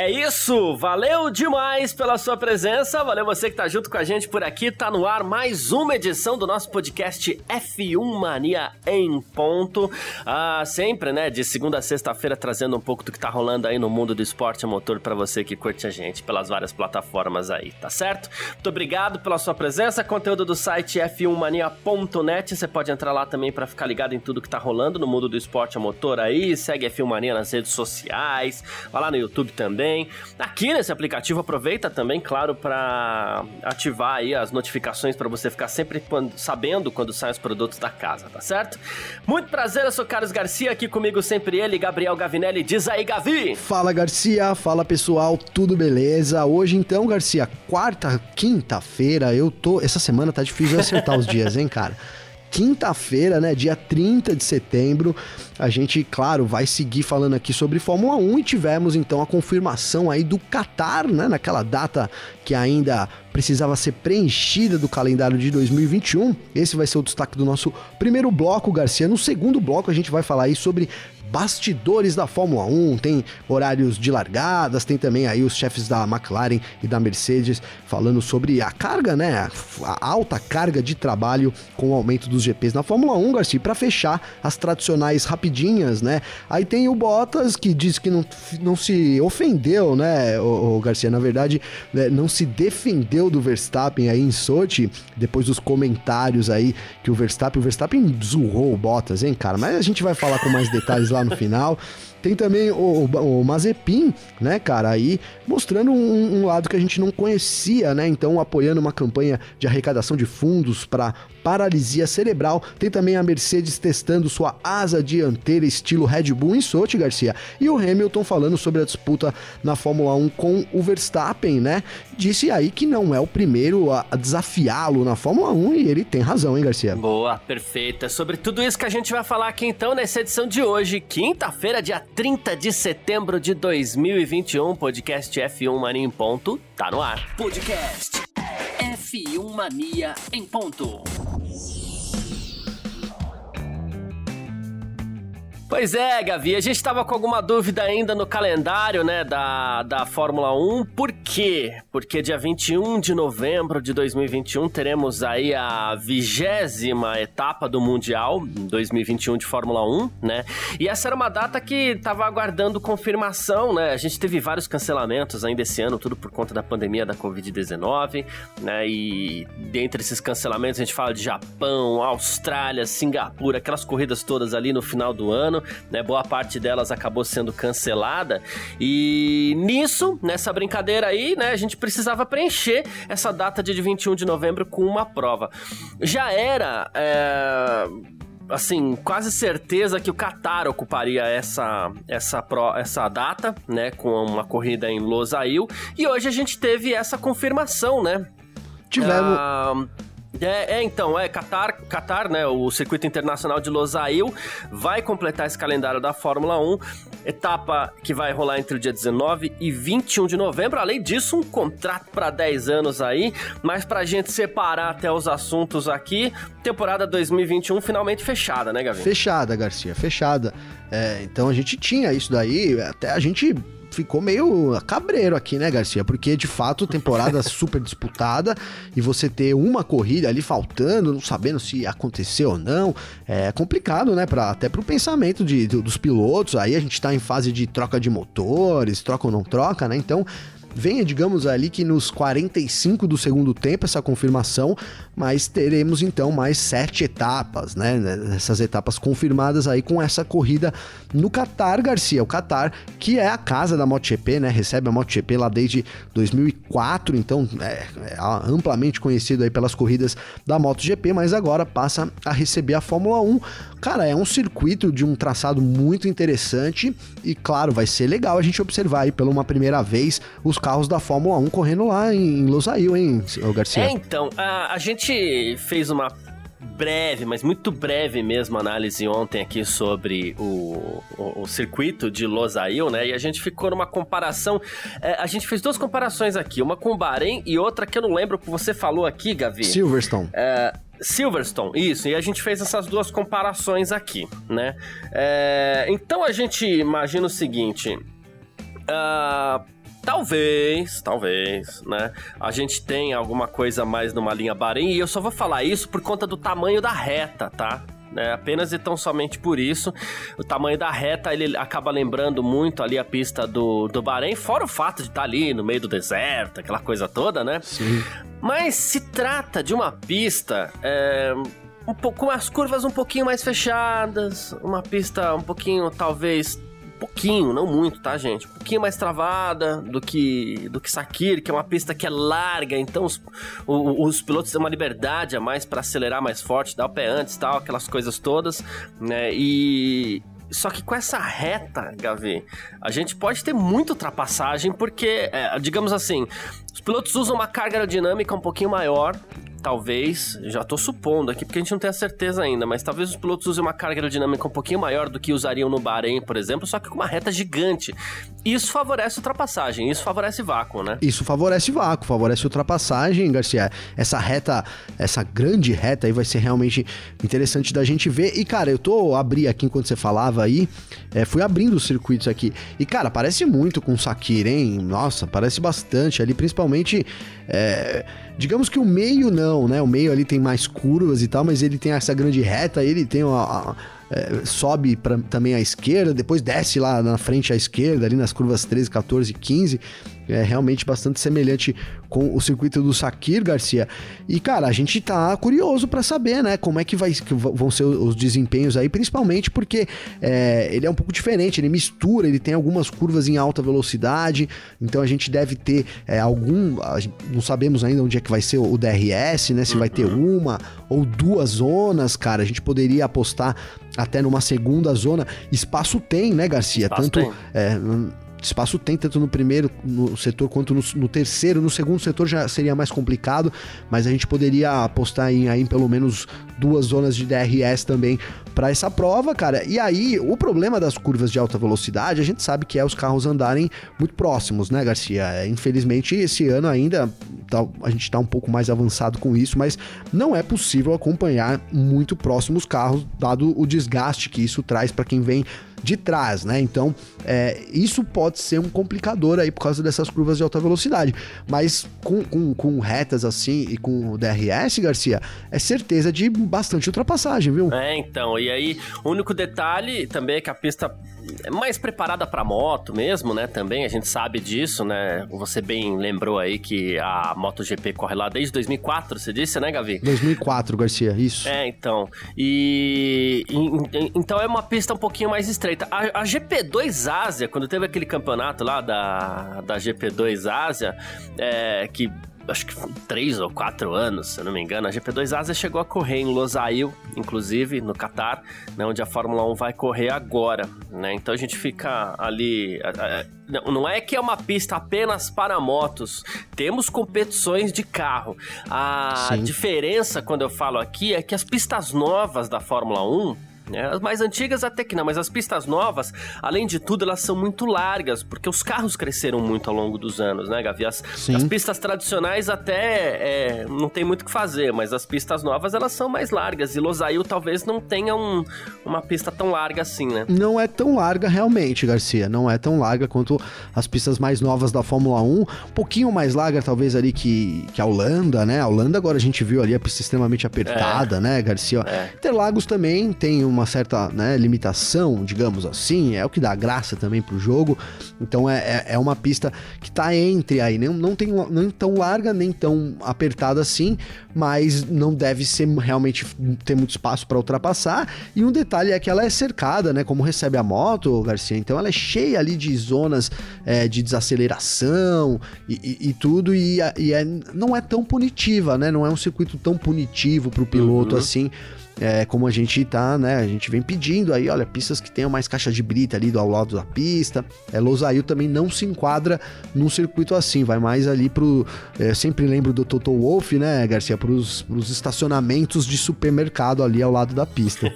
É isso, valeu demais pela sua presença, valeu você que tá junto com a gente por aqui, tá no ar mais uma edição do nosso podcast F1 Mania em ponto, ah, sempre, né, de segunda a sexta-feira trazendo um pouco do que tá rolando aí no mundo do esporte motor para você que curte a gente pelas várias plataformas aí, tá certo? Muito obrigado pela sua presença, conteúdo do site f1mania.net, você pode entrar lá também para ficar ligado em tudo que tá rolando no mundo do esporte motor aí, segue F1 Mania nas redes sociais, vai lá no YouTube também, também. Aqui nesse aplicativo aproveita também, claro, para ativar aí as notificações para você ficar sempre quando, sabendo quando saem os produtos da casa, tá certo? Muito prazer, eu sou Carlos Garcia, aqui comigo sempre ele, Gabriel Gavinelli. Diz aí, Gavi! Fala, Garcia, fala pessoal, tudo beleza? Hoje então, Garcia, quarta, quinta-feira, eu tô. Essa semana tá difícil de acertar os dias, hein, cara? quinta-feira, né, dia 30 de setembro. A gente, claro, vai seguir falando aqui sobre Fórmula 1 e tivemos então a confirmação aí do Qatar, né, naquela data que ainda precisava ser preenchida do calendário de 2021. Esse vai ser o destaque do nosso primeiro bloco, Garcia. No segundo bloco a gente vai falar aí sobre bastidores da Fórmula 1, tem horários de largadas, tem também aí os chefes da McLaren e da Mercedes falando sobre a carga, né, a alta carga de trabalho com o aumento dos GPs na Fórmula 1, Garcia, para fechar as tradicionais rapidinhas, né? Aí tem o Bottas que diz que não, não se ofendeu, né, o, o Garcia, na verdade, né, não se defendeu do Verstappen aí em Sochi, depois dos comentários aí que o Verstappen, o Verstappen zurrou o Bottas, hein, cara? Mas a gente vai falar com mais detalhes lá lá no final. Tem também o, o, Mazepin, né, cara, aí mostrando um, um, lado que a gente não conhecia, né? Então, apoiando uma campanha de arrecadação de fundos para paralisia cerebral. Tem também a Mercedes testando sua asa dianteira estilo Red Bull em Sochi, Garcia. E o Hamilton falando sobre a disputa na Fórmula 1 com o Verstappen, né? Disse aí que não é o primeiro a desafiá-lo na Fórmula 1 e ele tem razão, hein, Garcia? Boa, perfeita. Sobre tudo isso que a gente vai falar aqui então nessa edição de hoje, quinta-feira, dia 30 de setembro de 2021, podcast F1 Mania em ponto, tá no ar. Podcast F1 Mania em ponto. Pois é, Gavi, a gente estava com alguma dúvida ainda no calendário, né, da, da Fórmula 1. Por quê? Porque dia 21 de novembro de 2021 teremos aí a vigésima etapa do Mundial 2021 de Fórmula 1, né? E essa era uma data que estava aguardando confirmação, né? A gente teve vários cancelamentos ainda esse ano, tudo por conta da pandemia da Covid-19, né? E dentre esses cancelamentos a gente fala de Japão, Austrália, Singapura, aquelas corridas todas ali no final do ano né? Boa parte delas acabou sendo cancelada. E nisso, nessa brincadeira aí, né, a gente precisava preencher essa data de 21 de novembro com uma prova. Já era. É assim, quase certeza que o Qatar ocuparia essa, essa, pro, essa data, né, com uma corrida em Losail, e hoje a gente teve essa confirmação, né? Tivemos... Uh, é, é, então, é Qatar, Qatar, né, o circuito internacional de Losail vai completar esse calendário da Fórmula 1, etapa que vai rolar entre o dia 19 e 21 de novembro. Além disso, um contrato para 10 anos aí, mas pra gente separar até os assuntos aqui, temporada 2021 finalmente fechada, né, Gavi? Fechada, Garcia, fechada. É, então a gente tinha isso daí, até a gente ficou meio cabreiro aqui, né, Garcia? Porque de fato, temporada super disputada e você ter uma corrida ali faltando, não sabendo se aconteceu ou não, é complicado, né? Pra, até pro pensamento de, dos pilotos. Aí a gente tá em fase de troca de motores, troca ou não troca, né? Então venha, digamos ali que nos 45 do segundo tempo essa confirmação, mas teremos então mais sete etapas, né? Essas etapas confirmadas aí com essa corrida no Qatar, Garcia. O Qatar, que é a casa da MotoGP, né? Recebe a MotoGP lá desde 2004, então é, é amplamente conhecido aí pelas corridas da MotoGP, mas agora passa a receber a Fórmula 1. Cara, é um circuito de um traçado muito interessante e, claro, vai ser legal a gente observar aí pela uma primeira vez os carros da Fórmula 1 correndo lá em Losail, hein, Garcia? É, então, a, a gente fez uma breve, mas muito breve mesmo análise ontem aqui sobre o, o, o circuito de Losail, né? E a gente ficou numa comparação. É, a gente fez duas comparações aqui, uma com o Bahrein e outra que eu não lembro que você falou aqui, Gavi. Silverstone. É, Silverstone, isso, e a gente fez essas duas comparações aqui, né? É, então a gente imagina o seguinte. Uh, Talvez, talvez, né? A gente tem alguma coisa mais numa linha Bahrein e eu só vou falar isso por conta do tamanho da reta, tá? É, apenas e tão somente por isso. O tamanho da reta ele acaba lembrando muito ali a pista do, do Bahrein, fora o fato de estar tá ali no meio do deserto, aquela coisa toda, né? Sim. Mas se trata de uma pista é, um pouco, com as curvas um pouquinho mais fechadas, uma pista um pouquinho talvez pouquinho, não muito, tá, gente? Um pouquinho mais travada do que do que Sakir, que é uma pista que é larga, então os, os, os pilotos têm uma liberdade a mais para acelerar mais forte, dar o pé antes, tal, aquelas coisas todas, né? E só que com essa reta, Gavi, a gente pode ter muita ultrapassagem, porque, é, digamos assim, os pilotos usam uma carga aerodinâmica um pouquinho maior, talvez, já tô supondo aqui porque a gente não tem a certeza ainda, mas talvez os pilotos usem uma carga aerodinâmica um pouquinho maior do que usariam no Bahrein, por exemplo, só que com uma reta gigante. Isso favorece ultrapassagem, isso favorece vácuo, né? Isso favorece vácuo, favorece ultrapassagem, Garcia. Essa reta, essa grande reta aí vai ser realmente interessante da gente ver. E, cara, eu tô abri aqui enquanto você falava aí, é, fui abrindo os circuitos aqui. E, cara, parece muito com o Sakir, hein? Nossa, parece bastante ali, principalmente. É, digamos que o meio não, né? O meio ali tem mais curvas e tal, mas ele tem essa grande reta, ele tem uma. É, sobe pra, também à esquerda, depois desce lá na frente à esquerda, ali nas curvas 13, 14 e 15 é realmente bastante semelhante com o circuito do Sakir Garcia. E cara, a gente tá curioso para saber, né, como é que, vai, que vão ser os desempenhos aí, principalmente porque é, ele é um pouco diferente, ele mistura, ele tem algumas curvas em alta velocidade, então a gente deve ter é, algum, não sabemos ainda onde é que vai ser o DRS, né, se vai ter uhum. uma ou duas zonas, cara, a gente poderia apostar até numa segunda zona. Espaço tem, né, Garcia? Espaço Tanto tem. É, espaço tem, tanto no primeiro no setor quanto no, no, terceiro. No segundo setor já seria mais complicado, mas a gente poderia apostar em, aí, em pelo menos duas zonas de DRS também para essa prova, cara. E aí, o problema das curvas de alta velocidade, a gente sabe que é os carros andarem muito próximos, né, Garcia? É, infelizmente, esse ano ainda tá, a gente está um pouco mais avançado com isso, mas não é possível acompanhar muito próximos carros, dado o desgaste que isso traz para quem vem de trás, né? Então, é, isso pode ser um complicador aí por causa dessas curvas de alta velocidade. Mas com, com, com retas assim e com o DRS, Garcia, é certeza de bastante ultrapassagem, viu? É, então. E aí, o único detalhe também é que a pista é mais preparada para moto mesmo, né? Também a gente sabe disso, né? Você bem lembrou aí que a MotoGP corre lá desde 2004, você disse, né, Gavi? 2004, Garcia, isso. É, então. E, e então é uma pista um pouquinho mais estreita. A, a, GP2 Ásia, quando teve aquele campeonato lá da, da GP2 Ásia, é, que acho que três ou quatro anos, se eu não me engano, a GP2 Ásia chegou a correr em Losail, inclusive no Qatar, né, onde a Fórmula 1 vai correr agora, né? Então a gente fica ali, não é que é uma pista apenas para motos, temos competições de carro. A Sim. diferença quando eu falo aqui é que as pistas novas da Fórmula 1 é, as mais antigas até que não, mas as pistas novas, além de tudo, elas são muito largas, porque os carros cresceram muito ao longo dos anos, né, Gavi? As, as pistas tradicionais até é, não tem muito o que fazer, mas as pistas novas elas são mais largas. E Losail talvez não tenha um, uma pista tão larga assim, né? Não é tão larga realmente, Garcia. Não é tão larga quanto as pistas mais novas da Fórmula 1. Um pouquinho mais larga, talvez, ali que, que a Holanda, né? A Holanda agora a gente viu ali a pista extremamente apertada, é. né, Garcia? É. Interlagos também tem uma uma certa né, limitação, digamos assim, é o que dá graça também pro jogo. Então é, é, é uma pista que tá entre aí, não, não tem nem tão larga, nem tão apertada assim, mas não deve ser realmente ter muito espaço para ultrapassar. E um detalhe é que ela é cercada, né? Como recebe a moto, Garcia, então ela é cheia ali de zonas é, de desaceleração e, e, e tudo, e, e é, não é tão punitiva, né? Não é um circuito tão punitivo pro piloto uhum. assim é, como a gente tá, né? A gente vem pedindo aí, olha, pistas que tenham mais caixa de brita ali do ao lado da pista. É, Losail também não se enquadra num circuito assim, vai mais ali pro. É, sempre lembro do Toto Wolff, né, Garcia? Pros, pros estacionamentos de supermercado ali ao lado da pista.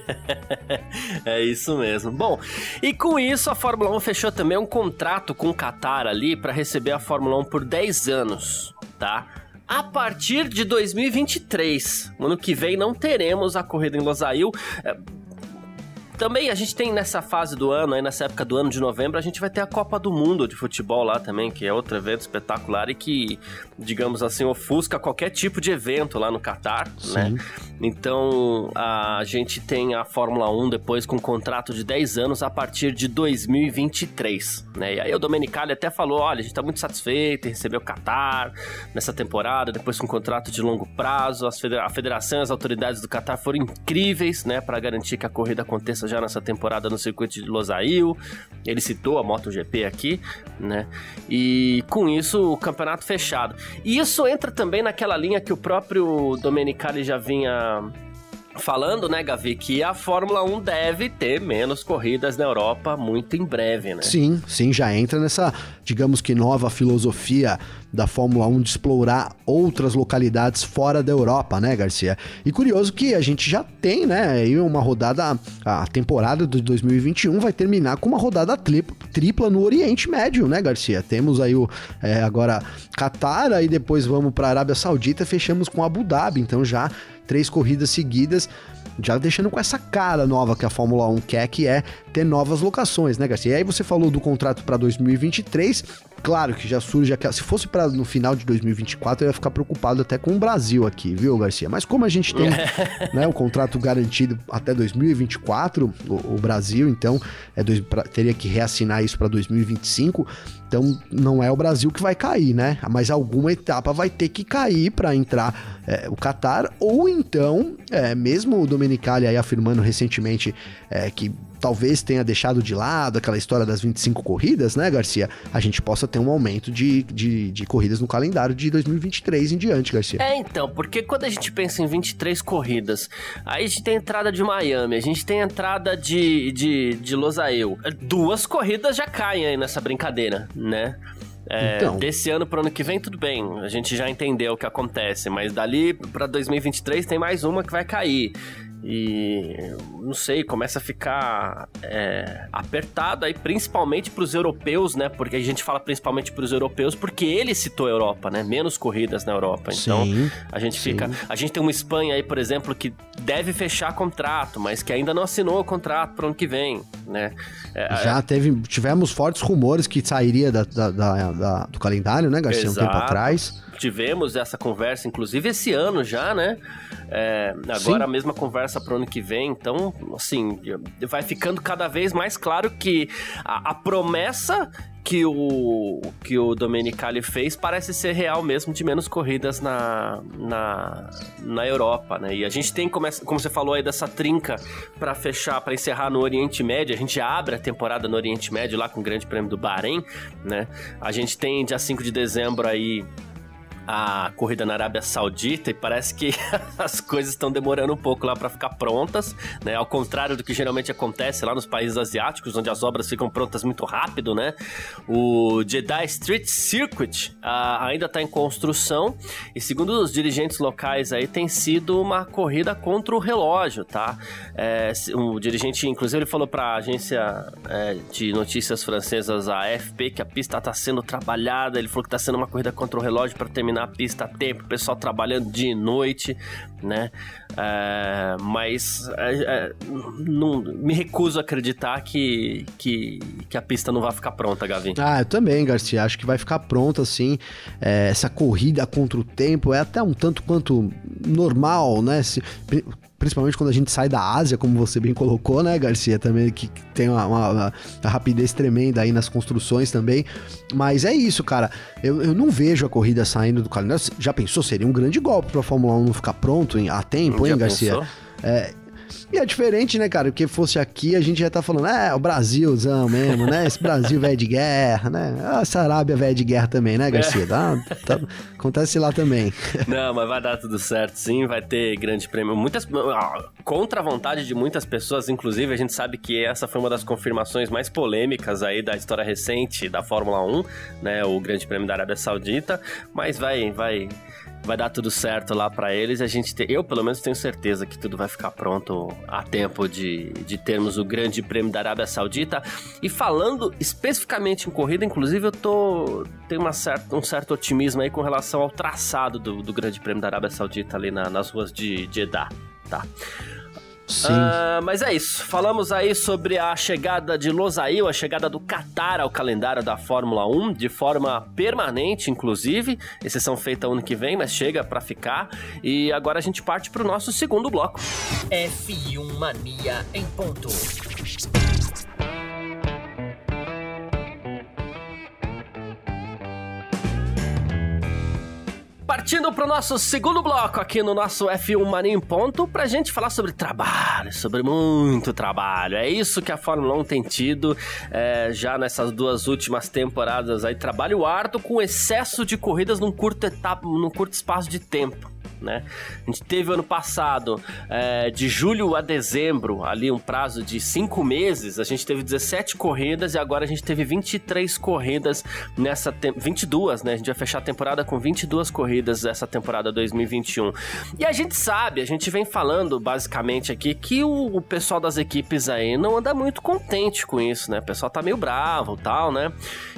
é isso mesmo. Bom, e com isso a Fórmula 1 fechou também um contrato com o Qatar ali para receber a Fórmula 1 por 10 anos, tá? A partir de 2023, ano que vem não teremos a corrida em Losail. É, também a gente tem nessa fase do ano, aí nessa época do ano de novembro, a gente vai ter a Copa do Mundo de futebol lá também, que é outro evento espetacular e que, digamos assim, ofusca qualquer tipo de evento lá no Catar, né? Então a gente tem a Fórmula 1 depois com um contrato de 10 anos a partir de 2023, né? E aí o Domenicali até falou: olha, a gente tá muito satisfeito em receber o Qatar nessa temporada, depois com um contrato de longo prazo. a federação e as autoridades do Qatar foram incríveis, né, para garantir que a corrida aconteça já nessa temporada no circuito de Losail. Ele citou a MotoGP aqui, né? E com isso o campeonato fechado. E isso entra também naquela linha que o próprio Domenicali já vinha falando, né, Gavi, que a Fórmula 1 deve ter menos corridas na Europa muito em breve, né? Sim, sim, já entra nessa, digamos que nova filosofia da Fórmula 1 de explorar outras localidades fora da Europa, né, Garcia? E curioso que a gente já tem, né, aí uma rodada, a temporada de 2021 vai terminar com uma rodada tripla no Oriente Médio, né, Garcia? Temos aí o é, agora Qatar, aí depois vamos para Arábia Saudita, fechamos com Abu Dhabi, então já três corridas seguidas, já deixando com essa cara nova que a Fórmula 1 quer, que é ter novas locações, né, Garcia? E aí você falou do contrato para 2023, claro que já surge aquela. Se fosse para no final de 2024, eu ia ficar preocupado até com o Brasil aqui, viu, Garcia? Mas como a gente tem né, o contrato garantido até 2024, o, o Brasil, então é dois, pra, teria que reassinar isso para 2025. Então não é o Brasil que vai cair, né? Mas alguma etapa vai ter que cair para entrar é, o Qatar, ou então, é, mesmo o Domenicali aí afirmando recentemente é, que talvez tenha deixado de lado aquela história das 25 corridas, né, Garcia? A gente possa ter um aumento de, de, de, corridas no calendário de 2023 em diante, Garcia. É, então, porque quando a gente pensa em 23 corridas, aí a gente tem a entrada de Miami, a gente tem a entrada de, de, de Losail. Duas corridas já caem aí nessa brincadeira, né? É, então. Desse ano pro ano que vem, tudo bem. A gente já entendeu o que acontece. Mas dali para 2023 tem mais uma que vai cair. E não sei, começa a ficar é, apertado aí, principalmente para os europeus, né? Porque a gente fala principalmente para os europeus, porque ele citou a Europa, né? Menos corridas na Europa. Então sim, a gente sim. fica. A gente tem uma Espanha aí, por exemplo, que deve fechar contrato, mas que ainda não assinou o contrato para o ano que vem, né? É, Já teve, tivemos fortes rumores que sairia da, da, da, da do calendário, né, Garcia, Exato. um tempo atrás. Tivemos essa conversa, inclusive esse ano já, né? É, agora Sim. a mesma conversa pro ano que vem, então, assim, vai ficando cada vez mais claro que a, a promessa que o que o Domenicali fez parece ser real mesmo de menos corridas na, na, na Europa, né? E a gente tem, como, como você falou aí, dessa trinca para fechar, para encerrar no Oriente Médio. A gente abre a temporada no Oriente Médio lá com o Grande Prêmio do Bahrein, né? A gente tem dia 5 de dezembro aí a corrida na Arábia Saudita e parece que as coisas estão demorando um pouco lá para ficar prontas, né? Ao contrário do que geralmente acontece lá nos países asiáticos, onde as obras ficam prontas muito rápido, né? O Jeddah Street Circuit uh, ainda está em construção e segundo os dirigentes locais aí tem sido uma corrida contra o relógio, tá? É, o dirigente, inclusive, ele falou para a agência é, de notícias francesas a AFP que a pista está sendo trabalhada. Ele falou que está sendo uma corrida contra o relógio para terminar na pista a tempo, o pessoal trabalhando dia e noite, né? É, mas é, é, não, me recuso a acreditar que, que, que, a pista não vai ficar pronta, Gavi. Ah, eu também, Garcia. Acho que vai ficar pronta, assim. Essa corrida contra o tempo é até um tanto quanto normal, né? Se, principalmente quando a gente sai da Ásia, como você bem colocou, né, Garcia, também, que, tem uma, uma, uma, rapidez tremenda aí nas construções também. Mas é isso, cara. Eu, eu não vejo a corrida saindo do calendário. Já pensou? Seria um grande golpe pra Fórmula 1 não ficar pronto em, a tempo, hein, Garcia? É, E é diferente, né, cara? Porque fosse aqui, a gente já tá falando, é, o Brasilzão mesmo, né? Esse Brasil velho de guerra, né? Ah, essa Arábia velho de guerra também, né, Garcia? É. Tá, tá, acontece lá também. Não, mas vai dar tudo certo, sim. Vai ter grande prêmio. Muitas. Contra a vontade de muitas pessoas, inclusive, a gente sabe que essa foi uma das confirmações mais polêmicas aí da história recente da Fórmula 1, né? O Grande Prêmio da Arábia Saudita. Mas vai, vai vai dar tudo certo lá para eles. A gente tem, eu pelo menos tenho certeza que tudo vai ficar pronto a tempo de, de termos o Grande Prêmio da Arábia Saudita. E falando especificamente em corrida, inclusive eu tô tenho uma certa, um certo otimismo aí com relação ao traçado do, do Grande Prêmio da Arábia Saudita ali na, nas ruas de Jeddah, tá? Sim. Uh, mas é isso. Falamos aí sobre a chegada de Losail, a chegada do Qatar ao calendário da Fórmula 1, de forma permanente, inclusive. Exceção feita ano que vem, mas chega para ficar. E agora a gente parte para o nosso segundo bloco. F1 Mania em ponto. Partindo para o nosso segundo bloco aqui no nosso F1 Mania em Ponto, para a gente falar sobre trabalho, sobre muito trabalho. É isso que a Fórmula 1 tem tido é, já nessas duas últimas temporadas aí. Trabalho árduo com excesso de corridas num curto, etapa, num curto espaço de tempo né? A gente teve ano passado, é, de julho a dezembro, ali um prazo de cinco meses, a gente teve 17 corridas e agora a gente teve 23 corridas nessa... 22, né? A gente vai fechar a temporada com 22 corridas essa temporada 2021. E a gente sabe, a gente vem falando basicamente aqui que o, o pessoal das equipes aí não anda muito contente com isso, né? O pessoal tá meio bravo tal, né?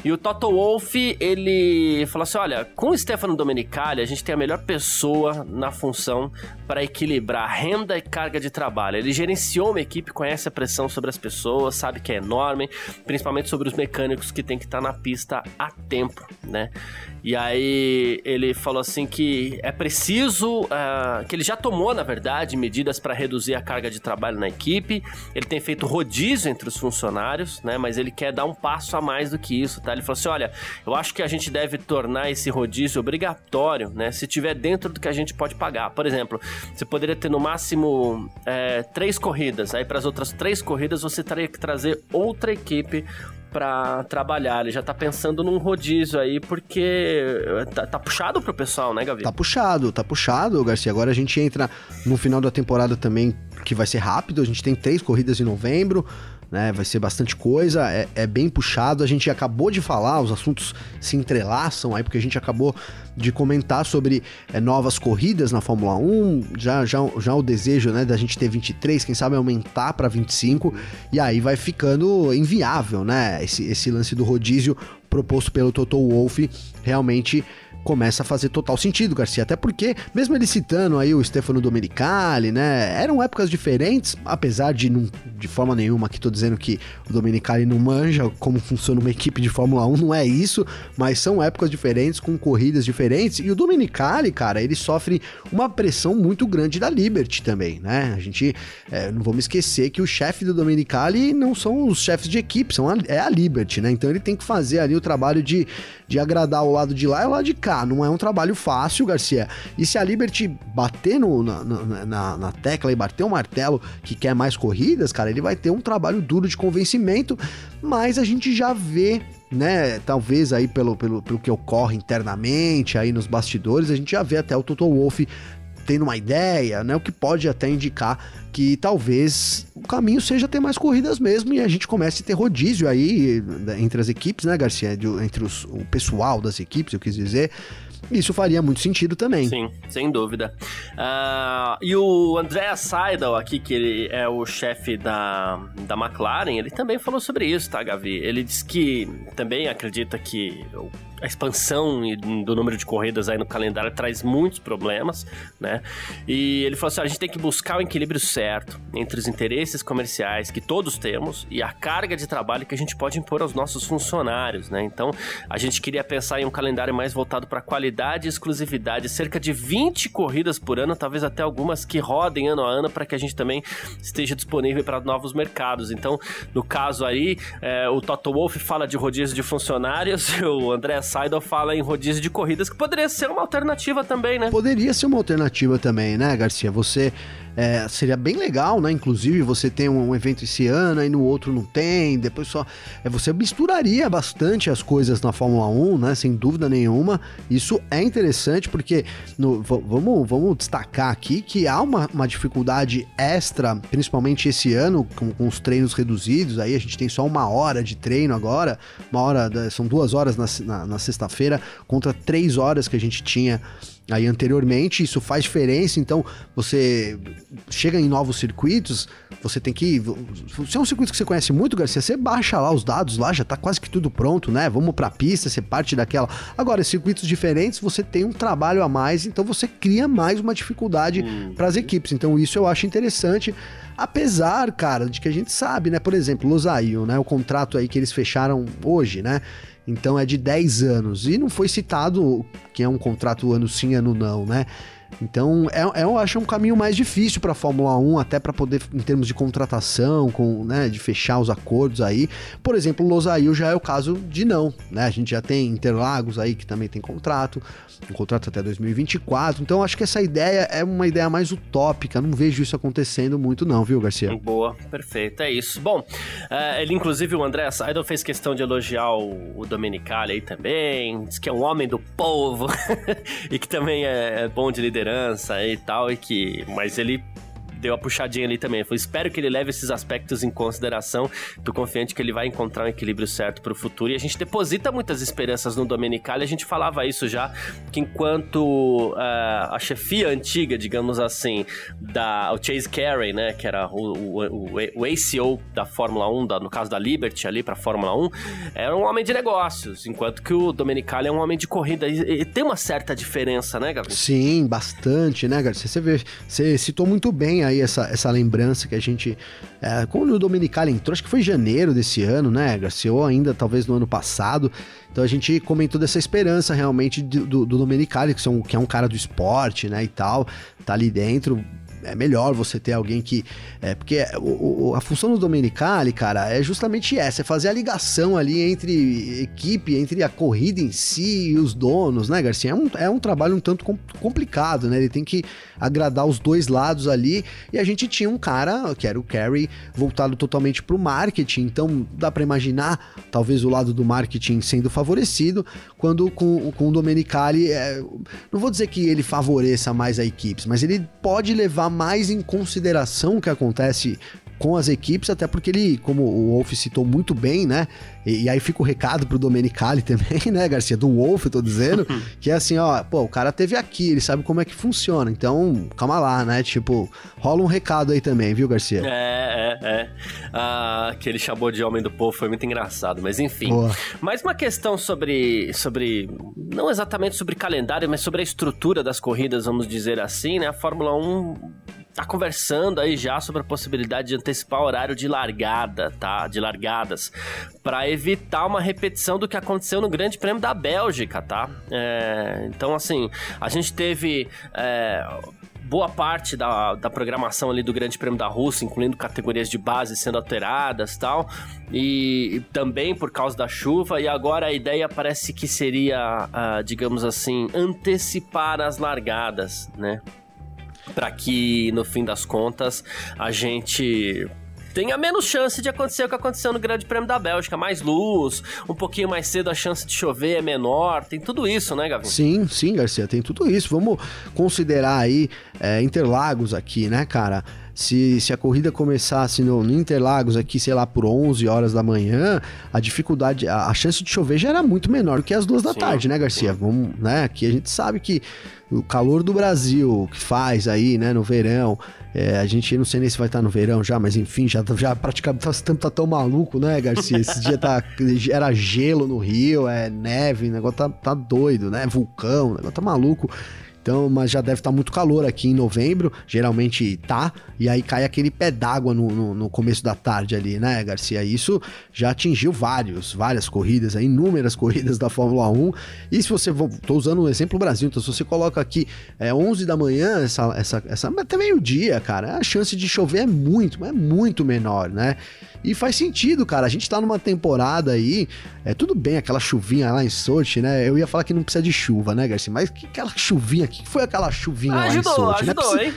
E o Toto Wolff, ele falou assim, olha, com o Stefano Domenicali, a gente tem a melhor pessoa na função para equilibrar renda e carga de trabalho. Ele gerenciou uma equipe, conhece a pressão sobre as pessoas, sabe que é enorme, principalmente sobre os mecânicos que tem que estar tá na pista a tempo, né? E aí ele falou assim que é preciso, uh, que ele já tomou, na verdade, medidas para reduzir a carga de trabalho na equipe. Ele tem feito rodízio entre os funcionários, né? Mas ele quer dar um passo a mais do que isso, tá? Ele falou assim: olha, eu acho que a gente deve tornar esse rodízio obrigatório, né? Se tiver dentro do que a gente pode pagar. Por exemplo, você poderia ter no máximo é, três corridas. Aí para as outras três corridas você teria que trazer outra equipe para trabalhar. Ele já tá pensando num rodízio aí, porque tá, tá, puxado pro pessoal, né, Gavi? Tá puxado, tá puxado, Garcia. Agora a gente entra no final da temporada também, que vai ser rápido. A gente tem três corridas em novembro né? Vai ser bastante coisa, é, é, bem puxado. A gente acabou de falar, os assuntos se entrelaçam aí, porque a gente acabou de comentar sobre é, novas corridas na Fórmula 1, já, já, já o desejo né, da gente ter 23, quem sabe aumentar para 25, e aí vai ficando inviável, né? Esse, esse lance do rodízio proposto pelo Toto Wolff realmente começa a fazer total sentido, Garcia. Até porque, mesmo ele citando aí o Stefano Domenicali, né? Eram épocas diferentes, apesar de, não, de forma nenhuma que tô dizendo que o Domenicali não manja como funciona uma equipe de Fórmula 1, não é isso, mas são épocas diferentes, com corridas diferentes. E o Domenicali, cara, ele sofre uma pressão muito grande da Liberty também, né? A gente é, não vamos esquecer que o chefe do Domenicali não são os chefes de equipe, são a, é a Liberty, né? Então ele tem que fazer ali o trabalho de, de agradar o lado de lá e o lado de cá não é um trabalho fácil, Garcia. E se a Liberty bater no, na, na, na, tecla e bater o martelo que quer mais corridas, cara, ele vai ter um trabalho duro de convencimento, mas a gente já vê né, talvez aí pelo, pelo, pelo que ocorre internamente aí nos bastidores, a gente já vê até o Toto Wolff tendo uma ideia, né, o que pode até indicar que talvez o caminho seja ter mais corridas mesmo e a gente comece a ter rodízio aí né, entre as equipes, né, Garcia? entre os, o pessoal das equipes, eu quis dizer. Isso faria muito sentido também. Sim, sem dúvida. Uh, e o André Seidel aqui, que ele é o chefe da, da McLaren, ele também falou sobre isso, tá, Gavi? Ele disse que também acredita que a expansão do número de corridas aí no calendário traz muitos problemas, né? E ele falou assim: a gente tem que buscar o equilíbrio certo entre os interesses comerciais que todos temos e a carga de trabalho que a gente pode impor aos nossos funcionários, né? Então, a gente queria pensar em um calendário mais voltado para qualidade qualidade e exclusividade. Cerca de 20 corridas por ano, talvez até algumas que rodem ano a ano para que a gente também esteja disponível para novos mercados. Então, no caso aí, é, o Toto Wolff fala de rodízio de funcionários o André Seidel fala em rodízio de corridas, que poderia ser uma alternativa também, né? Poderia ser uma alternativa também, né, Garcia? Você é, seria bem legal, né? Inclusive, você tem um, evento esse ano e no outro não tem, depois só. É, você misturaria bastante as coisas na Fórmula 1, né? Sem dúvida nenhuma. Isso é interessante porque no, vamos, vamos destacar aqui que há uma, uma dificuldade extra, principalmente esse ano, com, com, os treinos reduzidos. Aí a gente tem só uma hora de treino agora, uma hora, são duas horas na, na, na sexta-feira, contra três horas que a gente tinha aí anteriormente, isso faz diferença, então você chega em novos circuitos, você tem que. Se é um circuito que você conhece muito, Garcia, você baixa lá os dados lá, já tá quase que tudo pronto, né? Vamos pra pista, você parte daquela. Agora, circuitos diferentes, você tem um trabalho a mais, então você cria mais uma dificuldade hum. para as equipes. Então, isso eu acho interessante. Apesar, cara, de que a gente sabe, né? Por exemplo, Losail, né? O contrato aí que eles fecharam hoje, né? Então é de 10 anos. E não foi citado que é um contrato ano sim, ano não, né? Então, é, é, eu acho um caminho mais difícil para a Fórmula 1, até para poder, em termos de contratação, com, né, de fechar os acordos aí. Por exemplo, o Losail já é o caso de não, né? A gente já tem Interlagos aí que também tem contrato, um contrato até 2024. Então, acho que essa ideia é uma ideia mais utópica. Não vejo isso acontecendo muito, não, viu, Garcia? Boa, perfeito, é isso. Bom, uh, ele, inclusive, o André Seidel fez questão de elogiar o, o Domenicali aí também, diz que é um homem do povo e que também é, é bom de liderança liderança e tal, e que. Mas ele deu a puxadinha ali também. Espero que ele leve esses aspectos em consideração. Tô confiante que ele vai encontrar um equilíbrio certo pro futuro. E a gente deposita muitas esperanças no Domenicali. A gente falava isso já, que enquanto uh, a chefia antiga, digamos assim, da o Chase Carey, né, que era o, o, o, o ACO da Fórmula 1, da, no caso da Liberty ali pra Fórmula 1, era um homem de negócios, enquanto que o Domenicali é um homem de corrida. E, e tem uma certa diferença, né, Gabriel? Sim, bastante, né, Garcia? Você, vê, você citou muito bem aí essa, essa lembrança que a gente. É, quando o Dominicali entrou, acho que foi em janeiro desse ano, né, Garcia? Ou ainda talvez no ano passado. Então a gente comentou dessa esperança realmente do, do, do que, são, que é um cara do esporte, né, e tal, tá ali dentro é melhor você ter alguém que. É, porque o, o, a função do Domenicali, cara, é justamente essa: é fazer a ligação ali entre equipe, entre a corrida em si e os donos, né, Garcia? É um, é um trabalho um tanto complicado, né? Ele tem que agradar os dois lados ali. E a gente tinha um cara, que era o Kerry, voltado totalmente pro marketing. Então dá para imaginar, talvez, o lado do marketing sendo favorecido, quando com, com o Domenicali, é, não vou dizer que ele favoreça mais a equipes, mas ele pode levar mais em consideração o que acontece com as equipes, até porque ele, como o Wolf citou muito bem, né? E, e aí fica o recado pro Domenicali também, né, Garcia? Do Wolf, eu tô dizendo, que é assim, ó, pô, o cara teve aqui, ele sabe como é que funciona, então calma lá, né? Tipo, rola um recado aí também, viu, Garcia? É, é, é. Ah, que ele chamou de homem do povo foi muito engraçado, mas enfim. Boa. Mais uma questão sobre, sobre, não exatamente sobre calendário, mas sobre a estrutura das corridas, vamos dizer assim, né? A Fórmula 1 tá conversando aí já sobre a possibilidade de antecipar o horário de largada, tá? De largadas, para evitar uma repetição do que aconteceu no Grande Prêmio da Bélgica, tá? É, então, assim, a gente teve. É, boa parte da, da programação ali do Grande Prêmio da Rússia, incluindo categorias de base sendo alteradas tal, e, e também por causa da chuva, e agora a ideia parece que seria, uh, digamos assim, antecipar as largadas, né? Para que no fim das contas a gente tenha menos chance de acontecer o que aconteceu no Grande Prêmio da Bélgica. Mais luz, um pouquinho mais cedo a chance de chover é menor. Tem tudo isso, né, Gavin? Sim, sim, Garcia, tem tudo isso. Vamos considerar aí é, Interlagos aqui, né, cara? Se, se a corrida começasse no, no, Interlagos aqui, sei lá, por 11 horas da manhã, a dificuldade, a, a chance de chover já era muito menor do que as duas da sim, tarde, né, Garcia? Sim. Vamos, né? Aqui a gente sabe que o calor do Brasil que faz aí, né, no verão. É, a gente não sei nem se vai estar no verão já, mas enfim, já, já praticamente tá, tempo tá tão maluco, né, Garcia? Esse dia tá, era gelo no Rio, é neve, o negócio tá, tá doido, né? Vulcão, o negócio tá maluco. Então, mas já deve estar tá muito calor aqui em novembro, geralmente tá, e aí cai aquele pé d'água no, no, no, começo da tarde ali, né, Garcia? Isso já atingiu vários, várias corridas, inúmeras corridas da Fórmula 1. E se você, tô usando o exemplo Brasil, então se você coloca aqui é, 11 da manhã, essa, essa, essa até meio-dia, cara, a chance de chover é muito, é muito menor, né? E faz sentido, cara. A gente tá numa temporada aí. É tudo bem aquela chuvinha lá em Sochi, né? Eu ia falar que não precisa de chuva, né, Garcia? Mas que aquela chuvinha aqui? que foi aquela chuvinha ah, lá ajudou, em Sochi? Ajudou, ajudou, hein?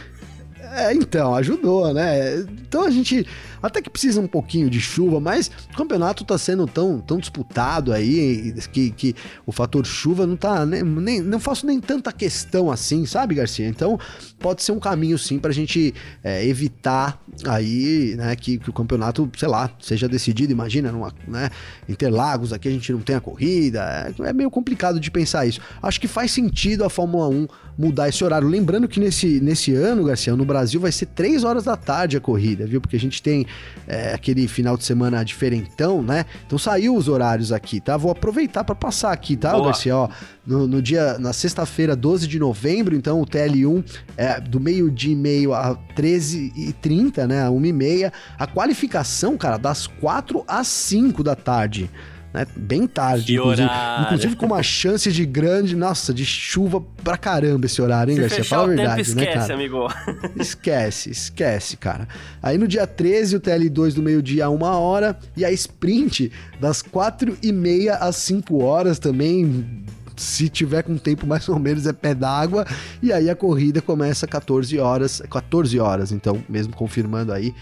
É, então, ajudou, né? Então a gente até que precisa um pouquinho de chuva, mas o campeonato tá sendo tão, tão disputado aí que, que o fator chuva não tá nem, nem não faço nem tanta questão assim, sabe, Garcia? Então pode ser um caminho sim pra gente é, evitar aí, né, que, que, o campeonato, sei lá, seja decidido, imagina, numa, né, Interlagos aqui a gente não tem a corrida, é, é meio complicado de pensar isso. Acho que faz sentido a Fórmula 1 mudar esse horário. Lembrando que nesse, nesse ano, Garcia, no Brasil vai ser 3 horas da tarde a corrida, viu? Porque a gente tem é, aquele final de semana diferentão, né? Então saiu os horários aqui, tá? Vou aproveitar para passar aqui, tá, Boa. Garcia? Ó, no, no dia, na sexta-feira, 12 de novembro, então o TL1 é do meio-dia e meio a 13h30, né? A 1h30. A qualificação, cara, das 4 às 5 da tarde né? Bem tarde, inclusive. Inclusive com uma chance de grande, nossa, de chuva pra caramba esse horário, hein, Se Garcia? Fala a verdade, tempo, né, cara? amigo. esquece, esquece, cara. Aí no dia 13, o TL2 do meio-dia a uma hora e a sprint das 4 e meia às 5 horas também se tiver com tempo mais ou menos é pé d'água, e aí a corrida começa 14 horas, 14 horas, então, mesmo confirmando aí,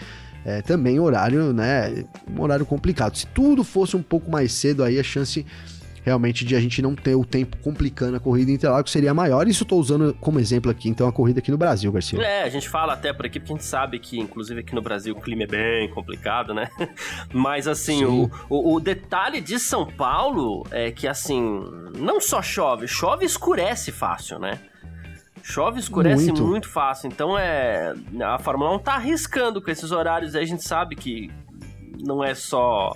é, também horário, né? Um horário complicado. Se tudo fosse um pouco mais cedo, aí a chance realmente de a gente não ter o tempo complicando a corrida em Interlagos seria maior. Isso eu tô usando como exemplo aqui, então, a corrida aqui no Brasil, Garcia. É, a gente fala até por aqui, porque a gente sabe que, inclusive aqui no Brasil, o clima é bem complicado, né? Mas, assim, o, o, o, detalhe de São Paulo é que, assim, não só chove, chove e escurece fácil, né? Chove, escurece muito. muito fácil. Então é. A Fórmula 1 tá arriscando com esses horários aí. A gente sabe que não é só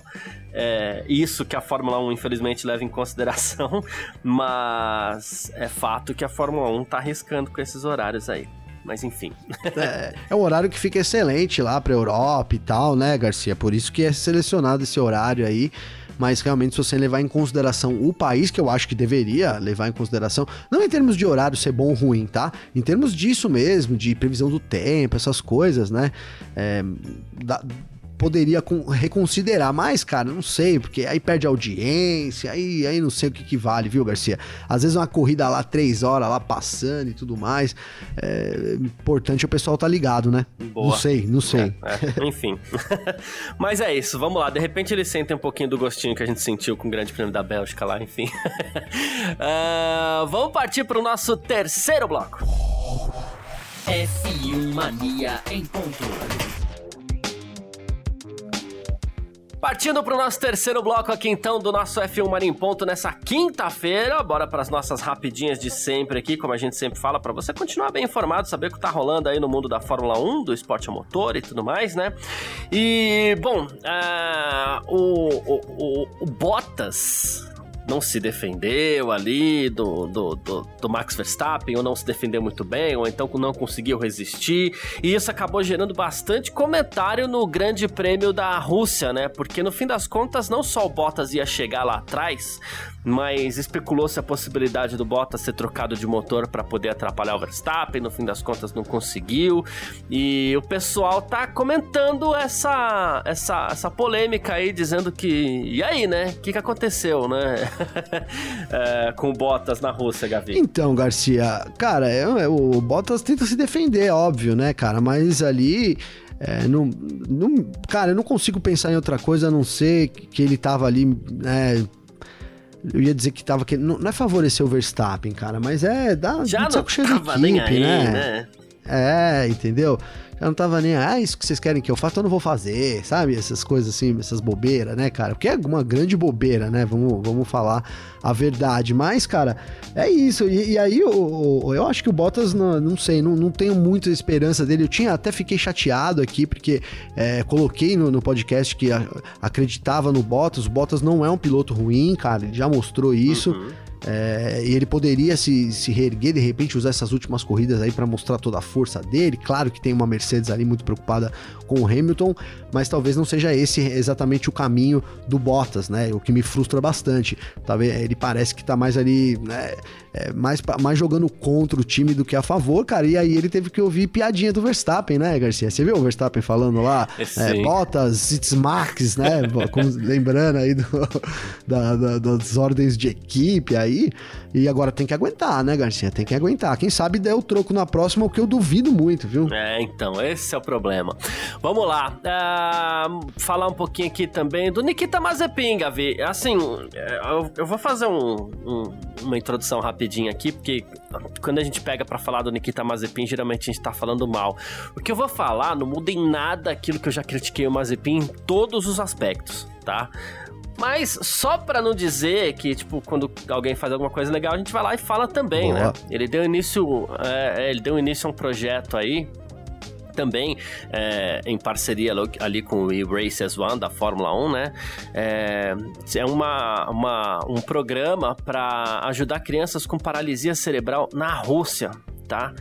é, isso que a Fórmula 1 infelizmente leva em consideração, mas é fato que a Fórmula 1 tá arriscando com esses horários aí. Mas enfim. é, é um horário que fica excelente lá pra Europa e tal, né, Garcia? Por isso que é selecionado esse horário aí mas realmente se você levar em consideração o país, que eu acho que deveria levar em consideração, não em termos de horário ser bom ou ruim, tá? Em termos disso mesmo, de previsão do tempo, essas coisas, né? É, poderia reconsiderar, mas, cara, não sei, porque aí perde audiência, aí, aí não sei o que, que vale, viu, Garcia? Às vezes uma corrida lá, três horas lá passando e tudo mais. É importante o pessoal tá ligado, né? Boa. Não sei, não sei. É, é. Enfim. mas é isso, vamos lá. De repente eles sentem um pouquinho do gostinho que a gente sentiu com o Grande Prêmio da Bélgica lá, enfim. uh, vamos partir para o nosso terceiro bloco. F1 Mania em ponto. Partindo para o nosso terceiro bloco aqui então do nosso F1 Marinho Ponto nessa quinta-feira, bora para as nossas rapidinhas de sempre aqui, como a gente sempre fala, para você continuar bem informado, saber o que tá rolando aí no mundo da Fórmula 1, do esporte a motor e tudo mais, né? E, bom, uh, o, o, o, o Bottas não se defendeu ali do, do, do, do, Max Verstappen, ou não se defendeu muito bem, ou então não conseguiu resistir. E isso acabou gerando bastante comentário no Grande Prêmio da Rússia, né? Porque no fim das contas, não só o Bottas ia chegar lá atrás, mas especulou-se a possibilidade do Bottas ser trocado de motor para poder atrapalhar o Verstappen, no fim das contas não conseguiu. E o pessoal tá comentando essa essa, essa polêmica aí, dizendo que e aí, né? O que, que aconteceu, né? é, com o Bottas na Rússia, Gavi. Então, Garcia, cara, é, é, o Bottas tenta se defender, óbvio, né, cara? Mas ali é, não, não, cara, eu não consigo pensar em outra coisa a não ser que ele tava ali, né? Eu ia dizer que tava. Não, não é favorecer o Verstappen, cara, mas é dar Já cheio de equipe, aí, né? né? É, entendeu? Eu não tava nem, ah, isso que vocês querem que eu faça, eu não vou fazer, sabe? Essas coisas assim, essas bobeiras, né, cara? Porque é uma grande bobeira, né? Vamos, vamos falar a verdade. Mas, cara, é isso. E, e aí, eu, eu acho que o Bottas, não, não sei, não, não tenho muita esperança dele. Eu tinha até fiquei chateado aqui, porque é, coloquei no, no, podcast que a, acreditava no Bottas. O Bottas não é um piloto ruim, cara, ele já mostrou isso. Uhum. É, e ele poderia se, se reerguer, de repente, usar essas últimas corridas aí para mostrar toda a força dele. Claro que tem uma Mercedes ali muito preocupada com o Hamilton, mas talvez não seja esse exatamente o caminho do Bottas, né? O que me frustra bastante. Talvez ele parece que tá mais ali, né? É, mais, mais jogando contra o time do que a favor, cara. E aí ele teve que ouvir piadinha do Verstappen, né, Garcia? Você viu o Verstappen falando lá? É, Bottas, it's Max, né? Como, lembrando aí do, da, da, das ordens de equipe aí. E agora tem que aguentar, né, Garcia? Tem que aguentar. Quem sabe der o troco na próxima, o que eu duvido muito, viu? É, então, esse é o problema. Vamos lá. Uh, falar um pouquinho aqui também do Nikita Mazepin, Gavi. Assim, é, eu, eu vou fazer um, um, uma introdução rapidinha aqui, porque quando a gente pega para falar do Nikita Mazepin, geralmente a gente tá falando mal. O que eu vou falar não muda em nada aquilo que eu já critiquei o Mazepin em todos os aspectos, tá? Mas só para não dizer que, tipo, quando alguém faz alguma coisa legal, a gente vai lá e fala também, né? Boa. né? Ele deu início, é, ele deu início a um projeto aí também é, em parceria ali com o E-Race One da Fórmula 1, né? É, é uma, uma, um programa para ajudar crianças com paralisia cerebral na Rússia, tá?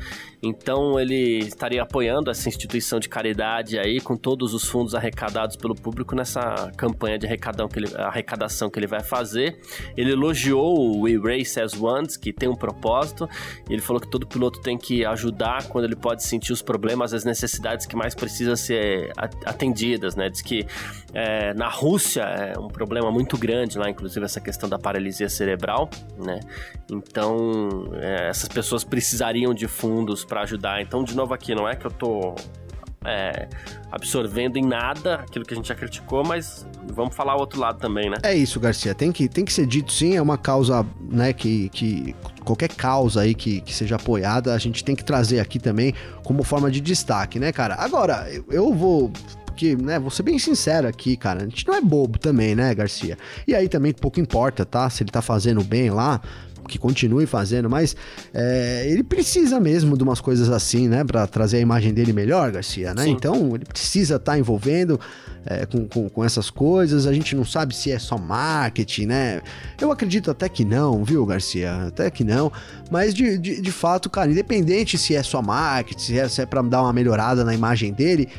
Então ele estaria apoiando essa instituição de caridade aí com todos os fundos arrecadados pelo público nessa campanha de arrecadação que ele, arrecadação que ele vai fazer. Ele elogiou o We Race as Ones, que tem um propósito. Ele falou que todo piloto tem que ajudar quando ele pode sentir os problemas, as necessidades que mais precisam ser atendidas, né? Diz que é, na Rússia é um problema muito grande lá, inclusive essa questão da paralisia cerebral, né? Então é, essas pessoas precisariam de fundos para ajudar. Então, de novo aqui, não é que eu tô é, absorvendo em nada aquilo que a gente já criticou, mas vamos falar o outro lado também, né? É isso, Garcia. Tem que, tem que ser dito sim, é uma causa, né, que, que qualquer causa aí que, que seja apoiada, a gente tem que trazer aqui também como forma de destaque, né, cara? Agora, eu, eu vou porque, né, vou ser bem sincero aqui, cara, a gente não é bobo também, né, Garcia? E aí também pouco importa, tá? Se ele tá fazendo bem lá, que continue fazendo, mas é, ele precisa mesmo de umas coisas assim, né, para trazer a imagem dele melhor, Garcia, né? Sim. Então ele precisa estar tá envolvendo é, com, com, com, essas coisas. A gente não sabe se é só marketing, né? Eu acredito até que não, viu, Garcia? Até que não. Mas de, de, de fato, cara, independente se é só marketing, se é, se é para dar uma melhorada na imagem dele,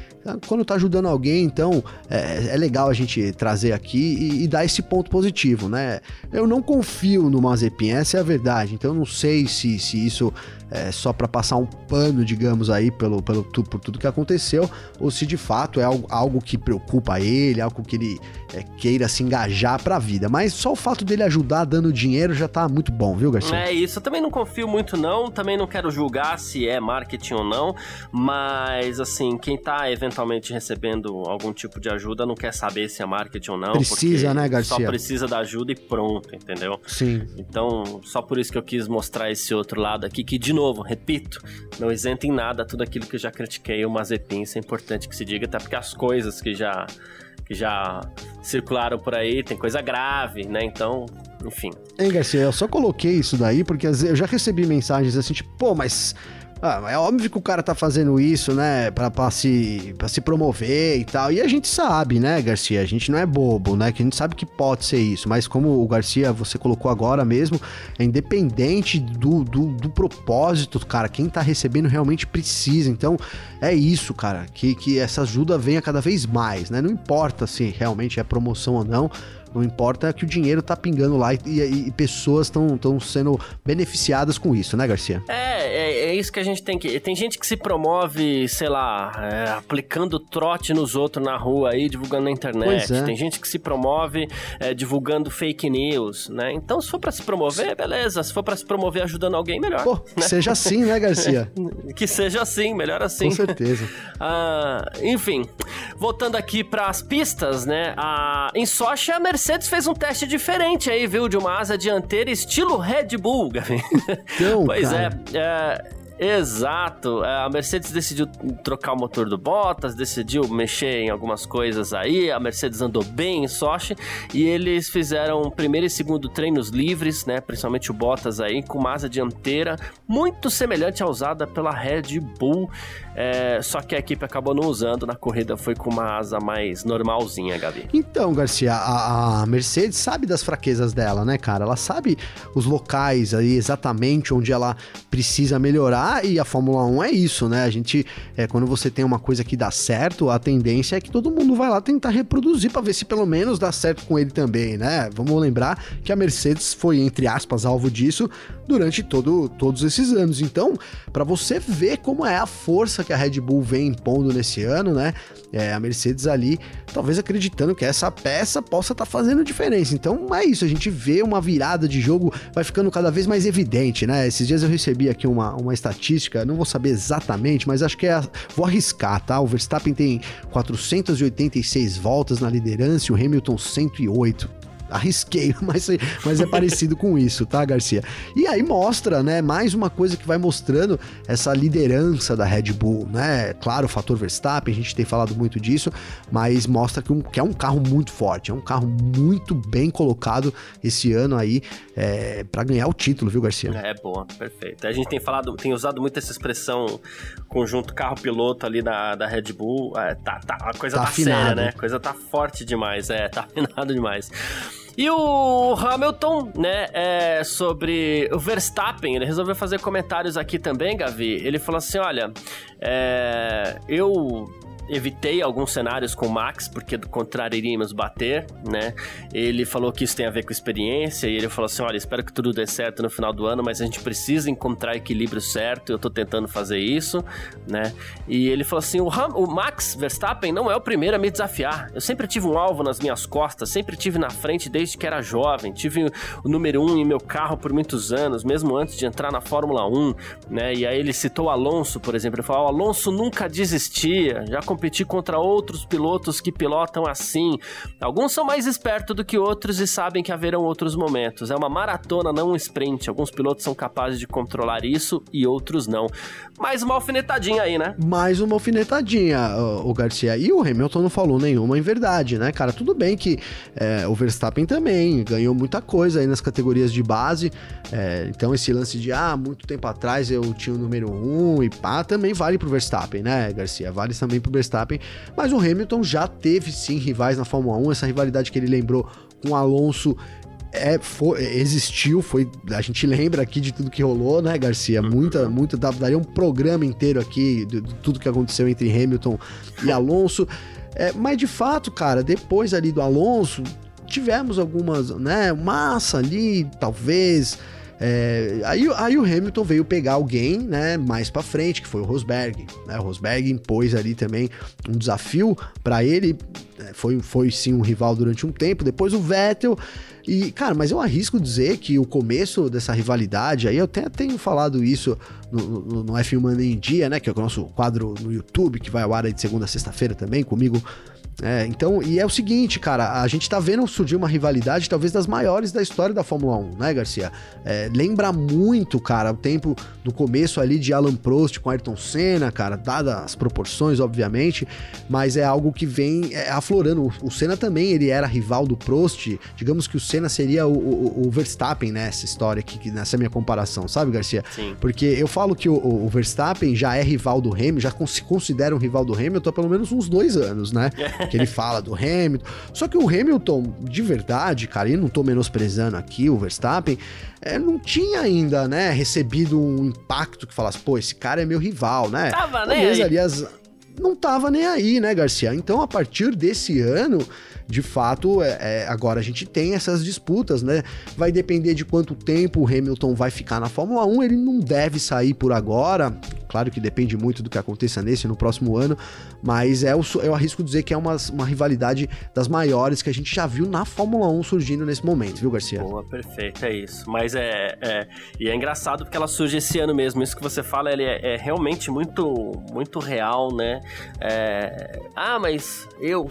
quando tá ajudando alguém, então é, é legal a gente trazer aqui e, e, dar esse ponto positivo, né? Eu não confio no Mazepin, essa é a verdade. Então eu não sei se, se isso é, só para passar um pano, digamos aí, pelo, pelo, por tudo que aconteceu, ou se de fato é algo, algo que preocupa ele, algo que ele é, queira se engajar pra vida. Mas só o fato dele ajudar dando dinheiro já tá muito bom, viu, Garcia? É isso, eu também não confio muito não, também não quero julgar se é marketing ou não, mas assim, quem tá eventualmente recebendo algum tipo de ajuda não quer saber se é marketing ou não. Precisa, né, Garcia? Só precisa da ajuda e pronto, entendeu? Sim. Então, só por isso que eu quis mostrar esse outro lado aqui, que de novo, novo, repito, não isenta em nada tudo aquilo que eu já critiquei o Mazepin, isso é importante que se diga, até porque as coisas que já, que já circularam por aí, tem coisa grave, né? Então, enfim. Hein, Garcia, eu só coloquei isso daí porque eu já recebi mensagens assim, tipo, pô, mas ah, é óbvio que o cara tá fazendo isso, né, pra, pra, se, pra se promover e tal. E a gente sabe, né, Garcia? A gente não é bobo, né? Que a gente sabe que pode ser isso. Mas como o Garcia, você colocou agora mesmo, é independente do, do, do propósito, cara. Quem tá recebendo realmente precisa. Então, é isso, cara. Que, que essa ajuda venha cada vez mais, né? Não importa se realmente é promoção ou não não importa que o dinheiro tá pingando lá e, e, e pessoas estão sendo beneficiadas com isso, né, Garcia? É, é, é, isso que a gente tem que. Tem gente que se promove, sei lá, é, aplicando trote nos outros na rua aí, divulgando na internet. É. Tem gente que se promove é, divulgando fake news, né? Então, se for para se promover, beleza. Se for para se promover ajudando alguém, melhor. Pô, né? seja assim, né, Garcia? que seja assim, melhor assim. Com certeza. ah, enfim, voltando aqui para as pistas, né? A, em Sochi, a Mercedes Mercedes fez um teste diferente aí, viu? De uma asa dianteira estilo Red Bull, Gavin. Então, pois é, é Exato. É, a Mercedes decidiu trocar o motor do Bottas, decidiu mexer em algumas coisas aí. A Mercedes andou bem em Sochi e eles fizeram primeiro e segundo treinos livres, né? Principalmente o Bottas aí, com uma asa dianteira muito semelhante à usada pela Red Bull. É, só que a equipe acabou não usando, na corrida foi com uma asa mais normalzinha, Gabi. Então, Garcia, a, a, Mercedes sabe das fraquezas dela, né, cara? Ela sabe os locais aí exatamente onde ela precisa melhorar e a Fórmula 1 é isso, né? A gente, é, quando você tem uma coisa que dá certo, a tendência é que todo mundo vai lá tentar reproduzir para ver se pelo menos dá certo com ele também, né? Vamos lembrar que a Mercedes foi, entre aspas, alvo disso durante todo, todos esses anos. Então, para você ver como é a força que a Red Bull vem impondo nesse ano, né? É, a Mercedes ali, talvez acreditando que essa peça possa estar tá fazendo diferença. Então é isso, a gente vê uma virada de jogo, vai ficando cada vez mais evidente, né? Esses dias eu recebi aqui uma, uma estatística, não vou saber exatamente, mas acho que é. Vou arriscar, tá? O Verstappen tem 486 voltas na liderança e o Hamilton 108 arrisquei, mas, mas é parecido com isso, tá, Garcia? E aí mostra, né, mais uma coisa que vai mostrando essa liderança da Red Bull, né? Claro, o fator Verstappen, a gente tem falado muito disso, mas mostra que, um, que é um carro muito forte, é um carro muito bem colocado esse ano aí é, para ganhar o título, viu, Garcia? É, boa, perfeito. A gente tem falado, tem usado muito essa expressão conjunto carro-piloto ali da, da Red Bull. É, tá, tá, a coisa tá, tá séria, né? A coisa tá forte demais, é, tá afinado demais. E o Hamilton, né, é, sobre o Verstappen, ele resolveu fazer comentários aqui também, Gavi. Ele falou assim: olha, é, eu evitei alguns cenários com o Max, porque do contrário iríamos bater, né? Ele falou que isso tem a ver com experiência e ele falou assim: olha, espero que tudo dê certo no final do ano, mas a gente precisa encontrar equilíbrio certo. Eu tô tentando fazer isso, né? E ele falou assim: o, Ham, o Max Verstappen não é o primeiro a me desafiar. Eu sempre tive um alvo nas minhas costas, sempre tive na frente desde que era jovem. Tive o número um em meu carro por muitos anos, mesmo antes de entrar na Fórmula 1, né? E aí ele citou Alonso, por exemplo. Ele falou: o Alonso nunca desistia, já competir contra outros pilotos que pilotam assim. Alguns são mais espertos do que outros e sabem que haverão outros momentos. É uma maratona, não um sprint. Alguns pilotos são capazes de controlar isso e outros não. Mais uma alfinetadinha aí, né? Mais uma alfinetadinha, o Garcia. E o Hamilton não falou nenhuma em verdade, né, cara? Tudo bem que é, o Verstappen também ganhou muita coisa aí nas categorias de base. É, então esse lance de, ah, muito tempo atrás eu tinha o número 1 um, e pá, também vale pro Verstappen, né, Garcia? Vale também pro Verstappen. Mas o Hamilton já teve sim rivais na Fórmula 1, essa rivalidade que ele lembrou com Alonso é, foi, existiu, foi, a gente lembra aqui de tudo que rolou, né, Garcia? Muita, muita, daria um programa inteiro aqui de, de tudo que aconteceu entre Hamilton e Alonso. É, mas de fato, cara, depois ali do Alonso, tivemos algumas, né, massa ali, talvez, é, aí, aí o Hamilton veio pegar alguém, né, mais para frente, que foi o Rosberg. Né? O Rosberg impôs ali também um desafio para ele. É, foi, foi sim um rival durante um tempo. Depois o Vettel. E, cara, mas eu arrisco dizer que o começo dessa rivalidade, aí eu até tenho falado isso no, no, no F1 Money em Dia, né? Que é o nosso quadro no YouTube, que vai ao ar de segunda a sexta-feira também, comigo é, então, e é o seguinte, cara, a gente tá vendo surgir uma rivalidade talvez das maiores da história da Fórmula 1, né, Garcia? É, lembra muito, cara, o tempo do começo ali de Alan Prost com Ayrton Senna, cara, dadas as proporções, obviamente, mas é algo que vem é, aflorando. O, o Senna também, ele era rival do Prost, digamos que o Senna seria o, o, o Verstappen nessa história aqui, nessa minha comparação, sabe, Garcia? Sim. Porque eu falo que o, o Verstappen já é rival do Hamilton, já se considera um rival do Hamilton há pelo menos uns dois anos, né? que ele fala do Hamilton. Só que o Hamilton, de verdade, cara, e não tô menosprezando aqui o Verstappen, é, não tinha ainda, né, recebido um impacto que falasse, pô, esse cara é meu rival, né? Tava, né? Aliás, não tava nem aí, né, Garcia? Então, a partir desse ano, de fato, é, é, agora a gente tem essas disputas, né? Vai depender de quanto tempo o Hamilton vai ficar na Fórmula 1. Ele não deve sair por agora. Claro que depende muito do que aconteça nesse no próximo ano, mas é o, eu arrisco dizer que é uma, uma rivalidade das maiores que a gente já viu na Fórmula 1 surgindo nesse momento, viu, Garcia? Boa, perfeito, é isso. Mas é, é, E é engraçado porque ela surge esse ano mesmo. Isso que você fala, ele é, é realmente muito, muito real, né? É, ah, mas eu,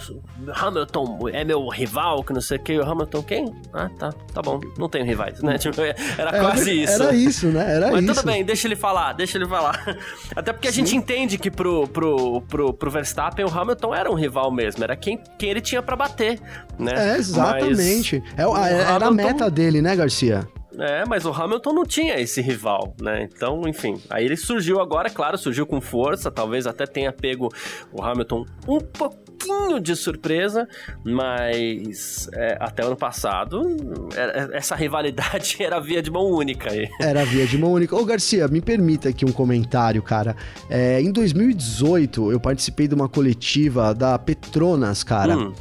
Hamilton é meu rival, que não sei o que. O Hamilton, quem? Ah, tá, tá bom. Não tenho rivais, né? Tipo, era quase isso. Era isso, né? Era mas isso. tudo bem, deixa ele falar, deixa ele falar. Até porque a Sim. gente entende que pro, pro, pro, pro Verstappen o Hamilton era um rival mesmo, era quem, quem ele tinha para bater, né? É, exatamente. Mas, é, era Hamilton... a meta dele, né, Garcia? É, mas o Hamilton não tinha esse rival, né? Então, enfim, aí ele surgiu agora, claro, surgiu com força, talvez até tenha pego o Hamilton um pouquinho de surpresa, mas é, até ano passado é, essa rivalidade era via de mão única. Aí. Era via de mão única. Ô Garcia, me permita aqui um comentário, cara. É, em 2018 eu participei de uma coletiva da Petronas, cara, hum.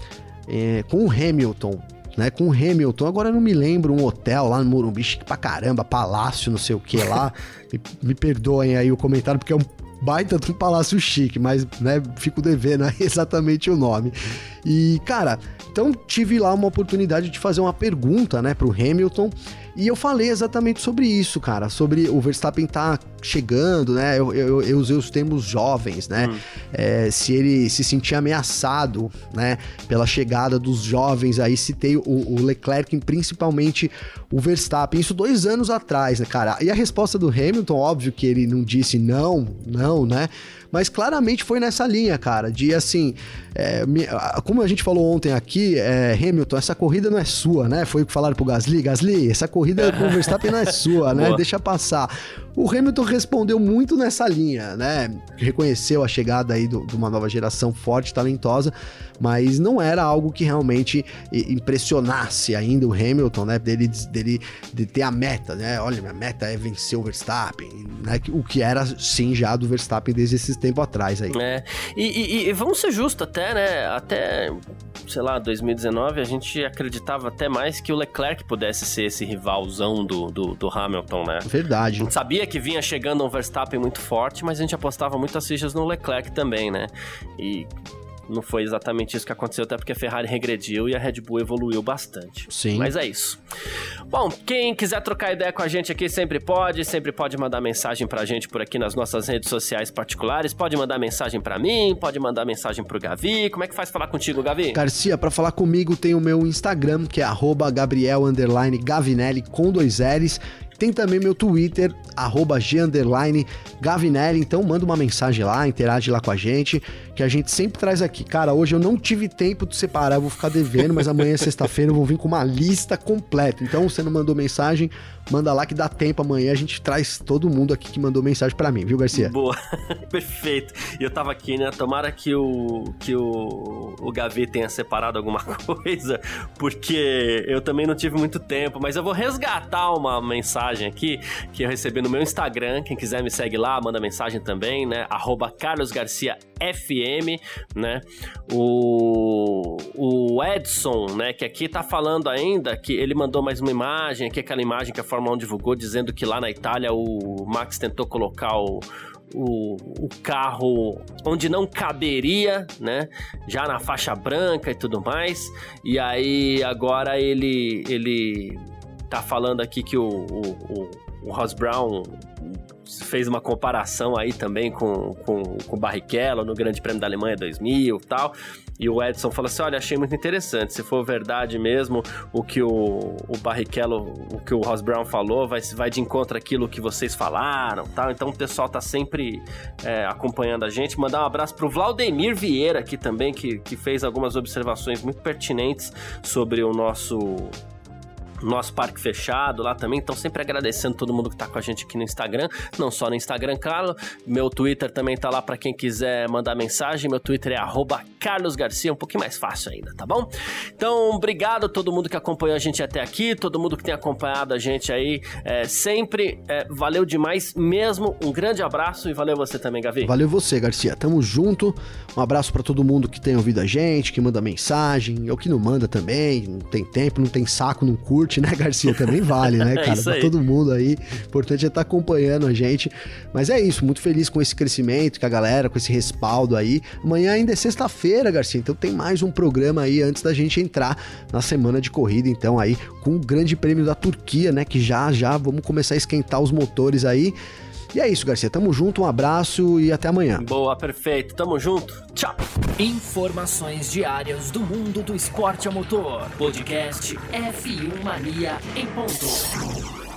É, com o Hamilton né? Com o Hamilton. Agora eu não me lembro um hotel lá no Morumbi, chique pra caramba, palácio, não sei o que lá. me, me perdoem aí o comentário, porque é um baita de um palácio chique, mas, né, fico devendo exatamente o nome. E, cara, então tive lá uma oportunidade de fazer uma pergunta, né, pro Hamilton, e eu falei exatamente sobre isso, cara, sobre o Verstappen tá chegando, né? Eu, eu, eu usei os termos jovens, né? Hum. É, se ele se sentia ameaçado, né? Pela chegada dos jovens, aí citei o, o Leclerc, principalmente o Verstappen. Isso dois anos atrás, né, cara? E a resposta do Hamilton, óbvio que ele não disse não, não, né? Mas claramente foi nessa linha, cara, de assim, é, como a gente falou ontem aqui, é, Hamilton, essa corrida não é sua, né? Foi o que falaram pro Gasly, Gasly, essa corrida com o Verstappen não é sua, né? Deixa passar. O Hamilton respondeu muito nessa linha, né? Reconheceu a chegada aí de uma nova geração forte, talentosa, mas não era algo que realmente impressionasse ainda o Hamilton, né? Dele, dele de ter a meta, né? Olha, minha meta é vencer o Verstappen, né? O que era sim já do Verstappen desde esse tempo atrás aí. É, e, e, e vamos ser justos até, né? Até, sei lá, 2019 a gente acreditava até mais que o Leclerc pudesse ser esse rivalzão do, do, do Hamilton, né? Verdade. A gente sabia que vinha chegando um Verstappen muito forte, mas a gente apostava muitas fichas no Leclerc também, né? E não foi exatamente isso que aconteceu, até porque a Ferrari regrediu e a Red Bull evoluiu bastante. Sim. Mas é isso. Bom, quem quiser trocar ideia com a gente aqui sempre pode, sempre pode mandar mensagem pra gente por aqui nas nossas redes sociais particulares, pode mandar mensagem pra mim, pode mandar mensagem pro Gavi. Como é que faz falar contigo, Gavi? Garcia, para falar comigo tem o meu Instagram, que é Gabriel Gavinelli com dois L's. Tem também meu Twitter, arroba Gavinelli. Então manda uma mensagem lá, interage lá com a gente, que a gente sempre traz aqui. Cara, hoje eu não tive tempo de separar, eu vou ficar devendo, mas amanhã sexta-feira eu vou vir com uma lista completa. Então, você não mandou mensagem, manda lá que dá tempo. Amanhã a gente traz todo mundo aqui que mandou mensagem para mim, viu, Garcia? Boa, perfeito. E eu tava aqui, né? Tomara que o, que o, o Gavi tenha separado alguma coisa, porque eu também não tive muito tempo, mas eu vou resgatar uma mensagem aqui que eu recebi no meu Instagram. Quem quiser me segue lá, manda mensagem também, né? Arroba Carlos Garcia FM, né? O, o Edson, né, que aqui tá falando ainda que ele mandou mais uma imagem, aqui aquela imagem que a Fórmula 1 divulgou dizendo que lá na Itália o Max tentou colocar o o, o, carro onde não caberia, né? Já na faixa branca e tudo mais. E aí agora ele ele tá falando aqui que o, o, o Ross Brown fez uma comparação aí também com, com, com o Barrichello no Grande Prêmio da Alemanha 2000 e tal. E o Edson falou assim: olha, achei muito interessante. Se for verdade mesmo o que o, o Barrichello, o que o Ross Brown falou, vai, vai de encontro àquilo que vocês falaram tal. Então o pessoal tá sempre é, acompanhando a gente. Mandar um abraço pro Vladimir Vieira aqui também, que, que fez algumas observações muito pertinentes sobre o nosso nosso parque fechado lá também. Então, sempre agradecendo todo mundo que tá com a gente aqui no Instagram. Não só no Instagram, claro. Meu Twitter também tá lá para quem quiser mandar mensagem. Meu Twitter é @carlosgarcia, um pouquinho mais fácil ainda, tá bom? Então, obrigado a todo mundo que acompanhou a gente até aqui, todo mundo que tem acompanhado a gente aí é, sempre. É, valeu demais mesmo. Um grande abraço e valeu você também, Gavi. Valeu você, Garcia. Tamo junto. Um abraço para todo mundo que tem ouvido a gente, que manda mensagem, ou que não manda também, não tem tempo, não tem saco, não curte curte, né, Garcia? Também vale, né, É cara? isso pra todo mundo aí. Importante é estar acompanhando a gente. Mas é isso, muito feliz com esse crescimento, com a galera, com esse respaldo aí. Amanhã ainda é sexta-feira, Garcia, então tem mais um programa aí antes da gente entrar na semana de corrida, então aí com o Grande Prêmio da Turquia, né, que já já vamos começar a esquentar os motores aí. E é isso, Garcia. Tamo junto, um abraço e até amanhã. Boa, perfeito. Tamo junto. Tchau. Informações diárias do mundo do esporte a motor. Podcast F1 Mania em ponto.